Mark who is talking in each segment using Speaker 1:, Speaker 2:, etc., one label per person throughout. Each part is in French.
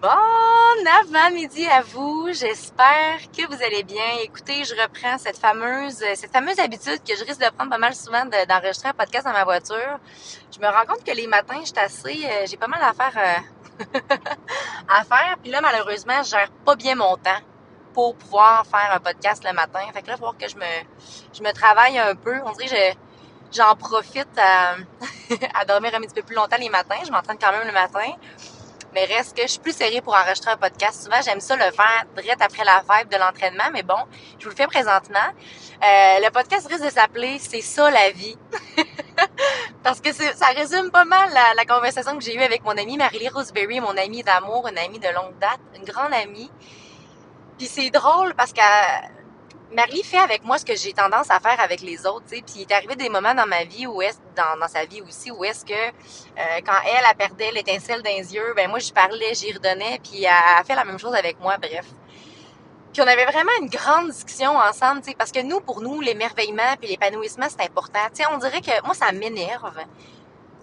Speaker 1: Bon avant-midi à vous. J'espère que vous allez bien. Écoutez, je reprends cette fameuse, cette fameuse habitude que je risque de prendre pas mal souvent d'enregistrer un podcast dans ma voiture. Je me rends compte que les matins, je assez, euh, j'ai pas mal à faire, euh, à faire. Puis là, malheureusement, je gère pas bien mon temps pour pouvoir faire un podcast le matin. Fait que là, falloir que je me, je me travaille un peu. On dirait que j'en profite à, à dormir un petit peu plus longtemps les matins. Je m'entraîne quand même le matin. Reste que je suis plus serrée pour enregistrer un podcast. Souvent, j'aime ça le faire direct après la vibe de l'entraînement, mais bon, je vous le fais présentement. Euh, le podcast risque de s'appeler C'est ça la vie. Parce que ça résume pas mal la, conversation que j'ai eue avec mon amie Marie-Lee Roseberry, mon amie d'amour, une amie de longue date, une grande amie. Puis c'est drôle parce que Marie fait avec moi ce que j'ai tendance à faire avec les autres, tu. Puis il est arrivé des moments dans ma vie où est dans, dans sa vie aussi où est-ce que euh, quand elle, a perdait l'étincelle dans les yeux, ben moi je parlais, j'y redonnais, puis elle a fait la même chose avec moi, bref. Puis on avait vraiment une grande discussion ensemble, tu sais, parce que nous, pour nous, l'émerveillement puis l'épanouissement, c'est important. Tu sais, on dirait que moi, ça m'énerve.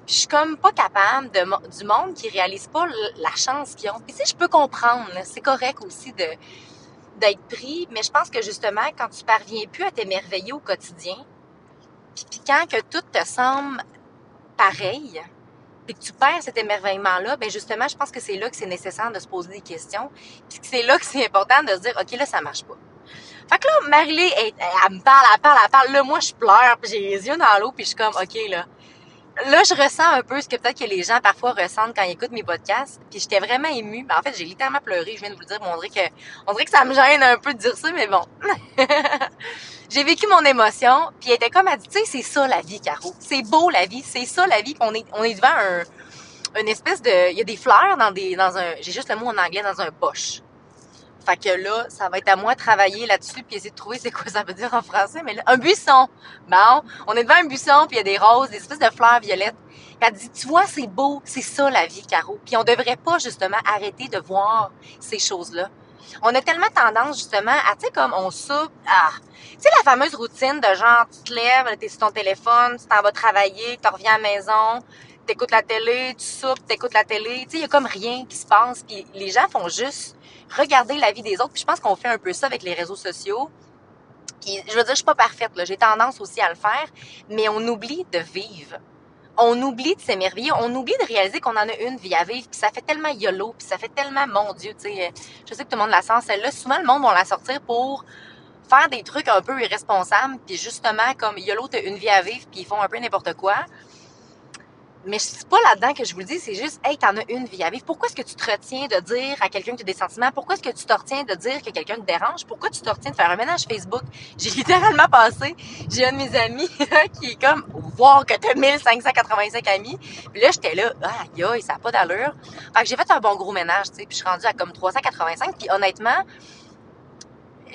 Speaker 1: Je suis comme pas capable de, du monde qui réalise pas la chance qu'ils ont. Puis tu sais, je peux comprendre, c'est correct aussi de d'être pris, mais je pense que justement, quand tu parviens plus à t'émerveiller au quotidien, puis, quand que tout te semble pareil, puis que tu perds cet émerveillement-là, ben justement, je pense que c'est là que c'est nécessaire de se poser des questions, puis que c'est là que c'est important de se dire, OK, là, ça marche pas. Fait que là, Marilyn, elle, elle, me parle, elle parle, elle parle, là, moi, je pleure, puis j'ai les yeux dans l'eau, puis je suis comme, OK, là, là, je ressens un peu ce que peut-être que les gens parfois ressentent quand ils écoutent mes podcasts. Puis j'étais vraiment émue. Ben, en fait, j'ai littéralement pleuré. Je viens de vous le dire. on dirait que, on dirait que ça me gêne un peu de dire ça, mais bon. j'ai vécu mon émotion. Puis elle était comme, elle dit, tu sais, c'est ça la vie, Caro. C'est beau la vie. C'est ça la vie. On est, on est devant un, une espèce de, il y a des fleurs dans des, dans un, j'ai juste le mot en anglais, dans un poche. Fait que là, ça va être à moi de travailler là-dessus puis essayer de trouver c'est quoi ça veut dire en français. Mais là, un buisson. Bon, on est devant un buisson puis il y a des roses, des espèces de fleurs violettes. elle dit, tu vois, c'est beau, c'est ça la vie, Caro. Puis on devrait pas justement arrêter de voir ces choses-là. On a tellement tendance justement à, tu sais, comme on soupe, ah, tu sais, la fameuse routine de genre, tu te lèves, t'es sur ton téléphone, tu t'en vas travailler, tu reviens à la maison, t'écoutes la télé, tu soupes, t'écoutes la télé, tu sais, il y a comme rien qui se passe, puis les gens font juste regarder la vie des autres. Puis je pense qu'on fait un peu ça avec les réseaux sociaux. Puis, je veux dire, je suis pas parfaite. J'ai tendance aussi à le faire, mais on oublie de vivre. On oublie de s'émerveiller, on oublie de réaliser qu'on en a une vie à vivre, puis ça fait tellement YOLO, puis ça fait tellement, mon Dieu, tu sais, je sais que tout le monde la sent, celle-là, souvent le monde va la sortir pour faire des trucs un peu irresponsables, puis justement, comme YOLO, t'as une vie à vivre, puis ils font un peu n'importe quoi. Mais c'est pas là-dedans que je vous le dis, c'est juste, hey, t'en as une vie à vivre. Pourquoi est-ce que tu te retiens de dire à quelqu'un que tu as des sentiments? Pourquoi est-ce que tu te retiens de dire que quelqu'un te dérange? Pourquoi tu te retiens de faire un ménage Facebook? J'ai littéralement passé, j'ai un de mes amis qui est comme, voir que t'as 1585 amis. Puis là, j'étais là, ah, aïe, ça n'a pas d'allure. Fait que j'ai fait un bon gros ménage, tu sais, puis je suis rendue à comme 385. Puis honnêtement,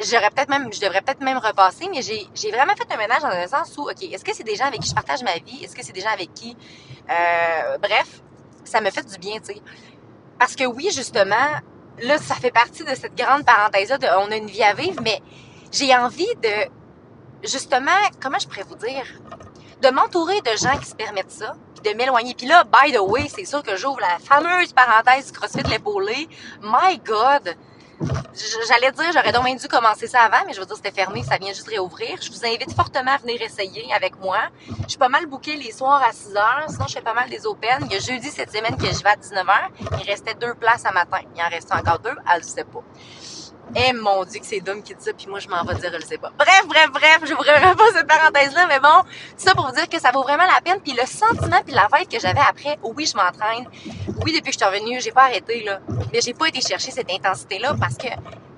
Speaker 1: j'aurais peut-être même, je devrais peut-être même repasser, mais j'ai, vraiment fait un ménage dans le sens où, OK, est-ce que c'est des gens avec qui je partage ma vie? Est-ce que c'est des gens avec qui, euh, bref, ça me fait du bien, tu sais. Parce que oui, justement, là, ça fait partie de cette grande parenthèse-là de on a une vie à vivre, mais j'ai envie de, justement, comment je pourrais vous dire? De m'entourer de gens qui se permettent ça, puis de m'éloigner. Puis là, by the way, c'est sûr que j'ouvre la fameuse parenthèse du CrossFit l'épaulé. My God! J'allais dire, j'aurais donc dû commencer ça avant, mais je veux dire, c'était fermé, ça vient juste réouvrir. Je vous invite fortement à venir essayer avec moi. Je suis pas mal booké les soirs à 6 heures, sinon je fais pas mal des open. Il y a jeudi cette semaine que je vais à 19 h. Il restait deux places à matin. Il en restait encore deux, elle ne sait pas. Eh mon Dieu que c'est Dom qui dit ça, puis moi je m'en vais dire, je le sais pas. Bref, bref, bref, je vous vraiment pas cette parenthèse-là, mais bon, ça pour vous dire que ça vaut vraiment la peine. Puis le sentiment puis la vibe que j'avais après, oui, je m'entraîne. Oui, depuis que je suis revenue, j'ai pas arrêté, là. Mais j'ai pas été chercher cette intensité-là parce que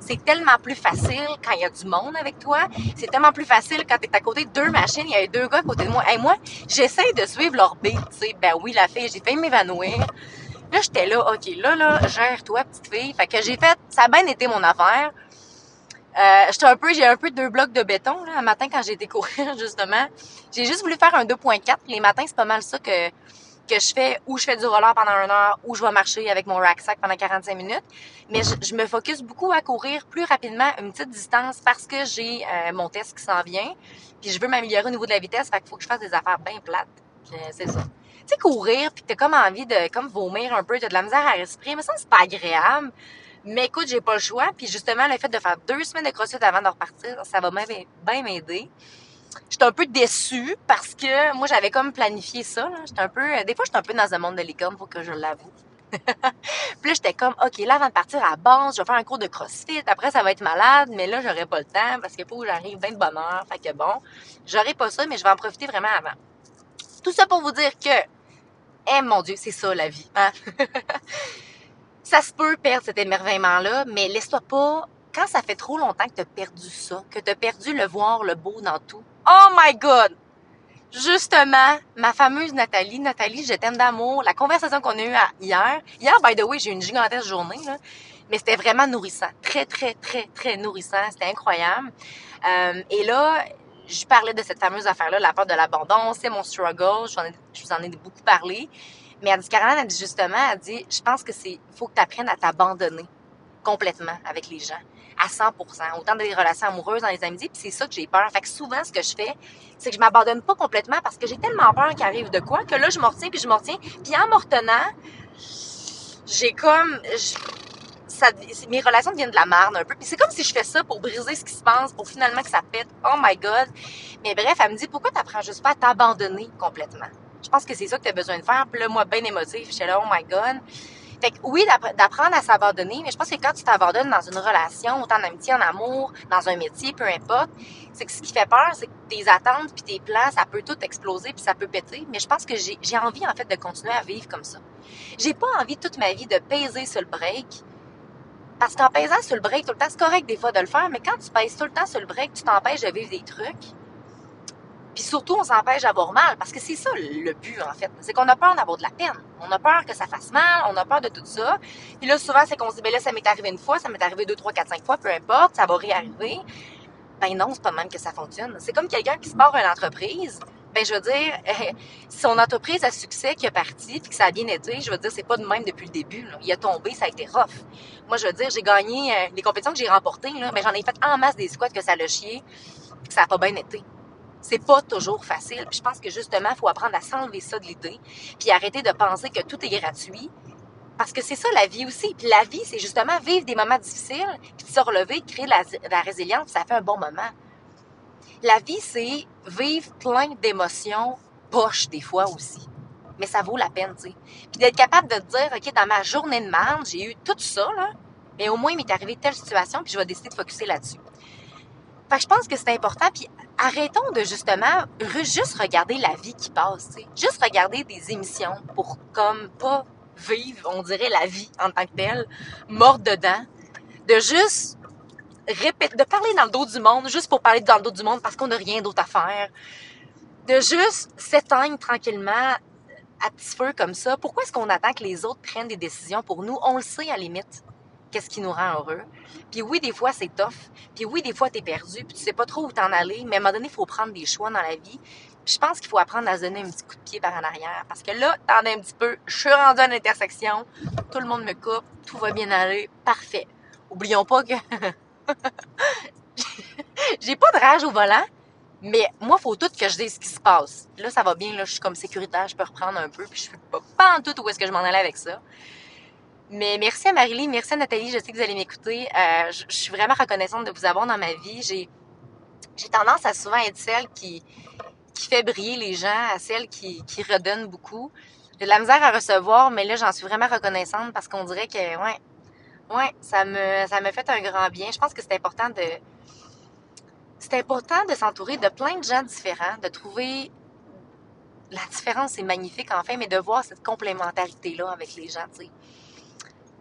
Speaker 1: c'est tellement plus facile quand il y a du monde avec toi. C'est tellement plus facile quand tu es à côté de deux machines, il y a deux gars à côté de moi. Et moi, j'essaie de suivre leur beat, tu sais. Ben oui, la fille, j'ai fait m'évanouir. Là, j'étais là, OK, là, là, gère-toi, petite fille. Fait que j'ai fait, ça a bien été mon affaire. Euh, j'étais un peu, j'ai un peu deux blocs de béton, là, un matin quand j'ai été courir, justement. J'ai juste voulu faire un 2.4. Les matins, c'est pas mal ça que, que je fais, ou je fais du roller pendant une heure, ou je vais marcher avec mon rucksack pendant 45 minutes. Mais je, me focus beaucoup à courir plus rapidement une petite distance parce que j'ai euh, mon test qui s'en vient. Puis je veux m'améliorer au niveau de la vitesse, fait qu'il faut que je fasse des affaires bien plates. c'est ça. Sais, courir, puis t'as comme envie de comme vomir un peu, t'as de la misère à respirer, mais ça, c'est pas agréable. Mais écoute, j'ai pas le choix. Puis justement, le fait de faire deux semaines de crossfit avant de repartir, ça va bien m'aider. J'étais un peu déçue parce que moi, j'avais comme planifié ça. J'étais un peu. Des fois, j'étais un peu dans un monde de licorne, faut que je l'avoue. puis là, j'étais comme, OK, là, avant de partir à base, je vais faire un cours de CrossFit. Après, ça va être malade, mais là, j'aurai pas le temps parce que que j'arrive bien de bonne heure. Fait que bon, j'aurai pas ça, mais je vais en profiter vraiment avant. Tout ça pour vous dire que, eh mon Dieu, c'est ça la vie. Hein? ça se peut perdre cet émerveillement-là, mais laisse-toi pas, quand ça fait trop longtemps que tu as perdu ça, que tu as perdu le voir, le beau dans tout. Oh my God! Justement, ma fameuse Nathalie, Nathalie, je t'aime d'amour, la conversation qu'on a eue hier, hier, by the way, j'ai eu une gigantesque journée, là, mais c'était vraiment nourrissant, très, très, très, très nourrissant, c'était incroyable. Euh, et là, je parlais de cette fameuse affaire-là, la peur de l'abandon, c'est mon struggle, je, vous en ai beaucoup parlé. Mais elle dit, Caroline, elle dit justement, elle dit, je pense que c'est, faut que tu apprennes à t'abandonner complètement avec les gens, à 100% autant dans les relations amoureuses, dans les amitiés, puis c'est ça que j'ai peur. Fait que souvent, ce que je fais, c'est que je m'abandonne pas complètement parce que j'ai tellement peur qu'il arrive de quoi que là, je m'en retiens, puis je m'en retiens. Puis en me retenant, j'ai comme... mes relations deviennent de la merde un peu. C'est comme si je fais ça pour briser ce qui se passe, pour finalement que ça pète. Oh my God! Mais bref, elle me dit, pourquoi t'apprends juste pas à t'abandonner complètement? Je pense que c'est ça que tu as besoin de faire. Puis là, moi, bien émotif, suis là, oh my God. Fait oui, d'apprendre à s'abandonner, mais je pense que quand tu t'abandonnes dans une relation, autant en amitié, en amour, dans un métier, peu importe, c'est que ce qui fait peur, c'est que tes attentes puis tes plans, ça peut tout exploser puis ça peut péter. Mais je pense que j'ai envie, en fait, de continuer à vivre comme ça. J'ai pas envie toute ma vie de peser sur le break. Parce qu'en pesant sur le break tout le temps, c'est correct des fois de le faire, mais quand tu pèses tout le temps sur le break, tu t'empêches de vivre des trucs puis surtout, on s'empêche d'avoir mal, parce que c'est ça le but, en fait. C'est qu'on a peur d'avoir de la peine. On a peur que ça fasse mal, on a peur de tout ça. Puis là, souvent, c'est qu'on se dit, ben là, ça m'est arrivé une fois, ça m'est arrivé deux, trois, quatre, cinq fois, peu importe, ça va réarriver. Ben non, c'est pas même que ça fonctionne. C'est comme quelqu'un qui se barre une entreprise. Ben, je veux dire, son entreprise a succès, qui est parti, puis que ça a bien été, je veux dire, c'est pas de même depuis le début. Il a tombé, ça a été rough. Moi, je veux dire, j'ai gagné euh, les compétitions que j'ai remportées, ben, j'en ai fait en masse des squats que ça l'a chié, puis que ça a pas bien été c'est pas toujours facile. Je pense que justement, il faut apprendre à s'enlever ça de l'idée, puis arrêter de penser que tout est gratuit. Parce que c'est ça la vie aussi. Puis la vie, c'est justement vivre des moments difficiles, puis de se relever, créer de la, la résilience, ça fait un bon moment. La vie, c'est vivre plein d'émotions poches des fois aussi. Mais ça vaut la peine, tu sais. Puis d'être capable de te dire, OK, dans ma journée de marge, j'ai eu tout ça, là, mais au moins, il m'est arrivé telle situation, puis je vais décider de focuser là-dessus. Fait que je pense que c'est important. Puis arrêtons de justement juste regarder la vie qui passe. Juste regarder des émissions pour comme pas vivre, on dirait, la vie en tant que telle, morte dedans. De juste répéter, de parler dans le dos du monde, juste pour parler dans le dos du monde parce qu'on n'a rien d'autre à faire. De juste s'éteindre tranquillement à petit feu comme ça. Pourquoi est-ce qu'on attend que les autres prennent des décisions pour nous? On le sait à la limite qu'est-ce qui nous rend heureux. Puis oui, des fois, c'est tough. Puis oui, des fois, t'es perdu, puis tu sais pas trop où t'en aller. Mais à un moment donné, il faut prendre des choix dans la vie. Puis je pense qu'il faut apprendre à se donner un petit coup de pied par en arrière. Parce que là, t'en as un petit peu. Je suis rendue à l'intersection. Tout le monde me coupe. Tout va bien aller. Parfait. Oublions pas que... J'ai pas de rage au volant. Mais moi, faut tout que je dise ce qui se passe. Là, ça va bien, là, je suis comme sécuritaire, je peux reprendre un peu, puis je pas, pas en tout où est-ce que je m'en allais avec ça. Mais merci à Marie-Lie, merci à Nathalie, je sais que vous allez m'écouter. Euh, je, suis vraiment reconnaissante de vous avoir dans ma vie. J'ai, j'ai tendance à souvent être celle qui, qui fait briller les gens, à celle qui, qui redonne beaucoup. J'ai de la misère à recevoir, mais là, j'en suis vraiment reconnaissante parce qu'on dirait que, ouais, ouais, ça me, ça fait un grand bien. Je pense que c'est important de, c'est important de s'entourer de plein de gens différents, de trouver la différence est magnifique enfin, mais de voir cette complémentarité-là avec les gens, tu sais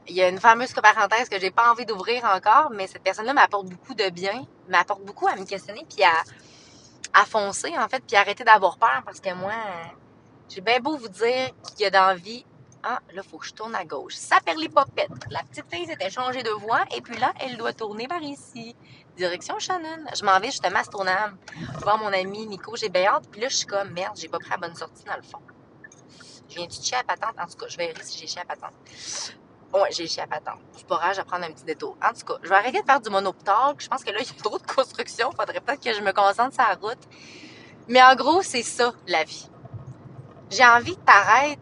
Speaker 1: il y a une fameuse parenthèse que j'ai pas envie d'ouvrir encore, mais cette personne-là m'apporte beaucoup de bien, m'apporte beaucoup à me questionner, puis à, à foncer, en fait, puis arrêter d'avoir peur, parce que moi, j'ai bien beau vous dire qu'il y a d'envie. Ah, là, il faut que je tourne à gauche. Ça popettes. La petite fille s'était changée de voie, et puis là, elle doit tourner par ici. Direction Shannon. Je m'en vais justement à tournage voir mon ami Nico. Hâte, puis là, je suis comme, merde, j'ai pas pris la bonne sortie dans le fond. Je viens du chier à patente? En tout cas, je vais vérifier si j'ai chier à patente. Ouais, j'ai chié à patente. C'est pas je vais prendre un petit détour. En tout cas, je vais arrêter de faire du monotalk. Je pense que là, il y a trop de construction. Faudrait peut-être que je me concentre sur la route. Mais en gros, c'est ça, la vie. j'ai envie que t'arrêtes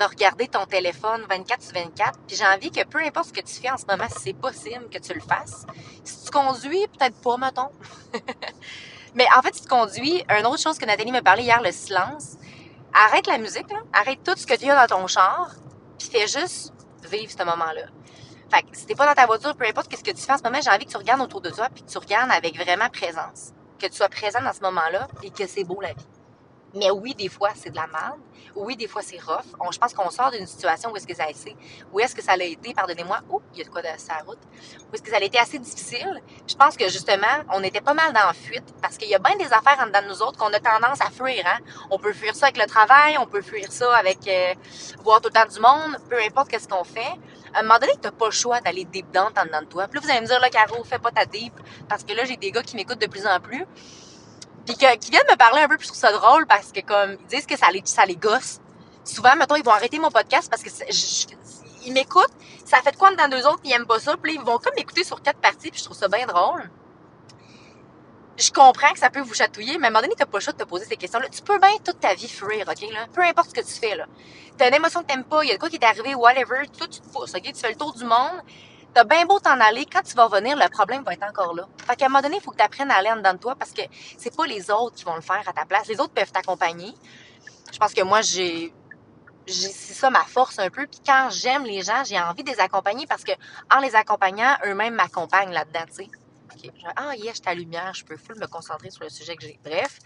Speaker 1: de regarder ton téléphone 24 sur 24, puis j'ai envie que peu importe ce que tu fais en ce moment, si c'est possible que tu le fasses. Si tu conduis, peut-être pas, mettons. Mais en fait, si tu conduis, une autre chose que Nathalie me parlait hier, le silence, arrête la musique, arrête tout ce que tu as dans ton char, puis fais juste vivre ce moment-là. Fait que si t'es pas dans ta voiture, peu importe ce que tu fais en ce moment, j'ai envie que tu regardes autour de toi, puis que tu regardes avec vraiment présence. Que tu sois présent dans ce moment-là, et que c'est beau la vie. Mais oui, des fois, c'est de la merde. Oui, des fois, c'est rough. je pense qu'on sort d'une situation où est-ce que ça a été, où est-ce que ça a été, pardonnez-moi, oh, il y a de quoi de sa route, où est-ce que ça a été assez difficile. Je pense que justement, on était pas mal dans la fuite parce qu'il y a bien des affaires en dedans de nous autres qu'on a tendance à fuir. Hein? On peut fuir ça avec le travail, on peut fuir ça avec euh, voir tout le temps du monde, peu importe qu'est-ce qu'on fait. À un moment donné, t'as pas le choix d'aller deep down en dedans de toi. Puis là, vous allez me dire, là, Caro, fais pas ta deep, parce que là, j'ai des gars qui m'écoutent de plus en plus puis qui viennent me parler un peu, puis je trouve ça drôle parce que comme ils disent que ça les, ça les gosse. Souvent, mettons, ils vont arrêter mon podcast parce que ils m'écoutent, ça fait de quoi dans deux autres, ils aiment pas ça, puis ils vont comme m'écouter sur quatre parties, puis je trouve ça bien drôle. Je comprends que ça peut vous chatouiller, mais à un moment donné, t'as pas le choix de te poser ces questions-là. Tu peux bien toute ta vie fuir, OK, là? Peu importe ce que tu fais, là. T'as une émotion que t'aimes pas, il y a de quoi qui est arrivé, whatever, toi, tu te OK? Tu fais le tour du monde, T'as bien beau t'en aller, quand tu vas revenir, le problème va être encore là. Fait qu'à un moment donné, il faut que tu apprennes à aller en dedans de toi parce que c'est pas les autres qui vont le faire à ta place. Les autres peuvent t'accompagner. Je pense que moi, j'ai c'est ça ma force un peu. Puis quand j'aime les gens, j'ai envie de les accompagner parce que en les accompagnant, eux-mêmes m'accompagnent là-dedans, tu sais. Ah, yes, je ta lumière, je peux full me concentrer sur le sujet que j'ai. Bref,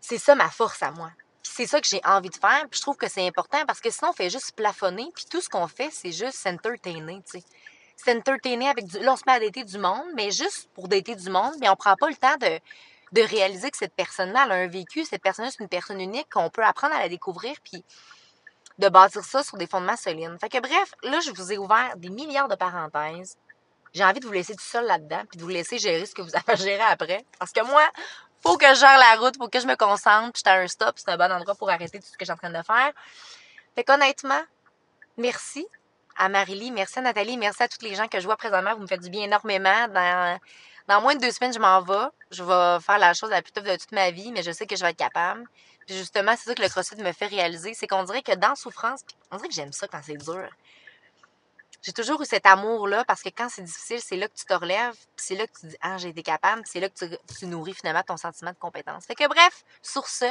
Speaker 1: c'est ça ma force à moi c'est ça que j'ai envie de faire. Puis je trouve que c'est important parce que sinon, on fait juste plafonner. Puis tout ce qu'on fait, c'est juste s'entertainer, tu sais. Avec du... Là, on se met à dater du monde, mais juste pour dater du monde, mais on prend pas le temps de, de réaliser que cette personne-là, a un vécu. Cette personne-là, c'est une personne unique qu'on peut apprendre à la découvrir. Puis de bâtir ça sur des fondements solides. Fait que bref, là, je vous ai ouvert des milliards de parenthèses. J'ai envie de vous laisser tout seul là-dedans, puis de vous laisser gérer ce que vous avez à gérer après. Parce que moi, faut que je gère la route, faut que je me concentre, puis j'étais un stop, c'est un bon endroit pour arrêter tout ce que je suis en train de faire. Fait qu'honnêtement, merci à Marie-Lie, merci à Nathalie, merci à tous les gens que je vois présentement. Vous me faites du bien énormément. Dans, dans moins de deux semaines, je m'en vais. Je vais faire la chose la plus tough de toute ma vie, mais je sais que je vais être capable. Puis justement, c'est ça que le CrossFit me fait réaliser, c'est qu'on dirait que dans souffrance, on dirait que j'aime ça quand c'est dur j'ai toujours eu cet amour-là parce que quand c'est difficile, c'est là que tu te relèves, c'est là que tu dis Ah, j'ai été capable, c'est là que tu, nourris finalement ton sentiment de compétence. Fait que bref, sur ce,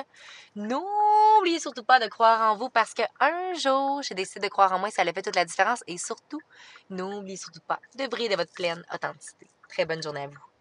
Speaker 1: n'oubliez surtout pas de croire en vous parce qu'un jour, j'ai décidé de croire en moi et ça a fait toute la différence. Et surtout, n'oubliez surtout pas de briller de votre pleine authenticité. Très bonne journée à vous.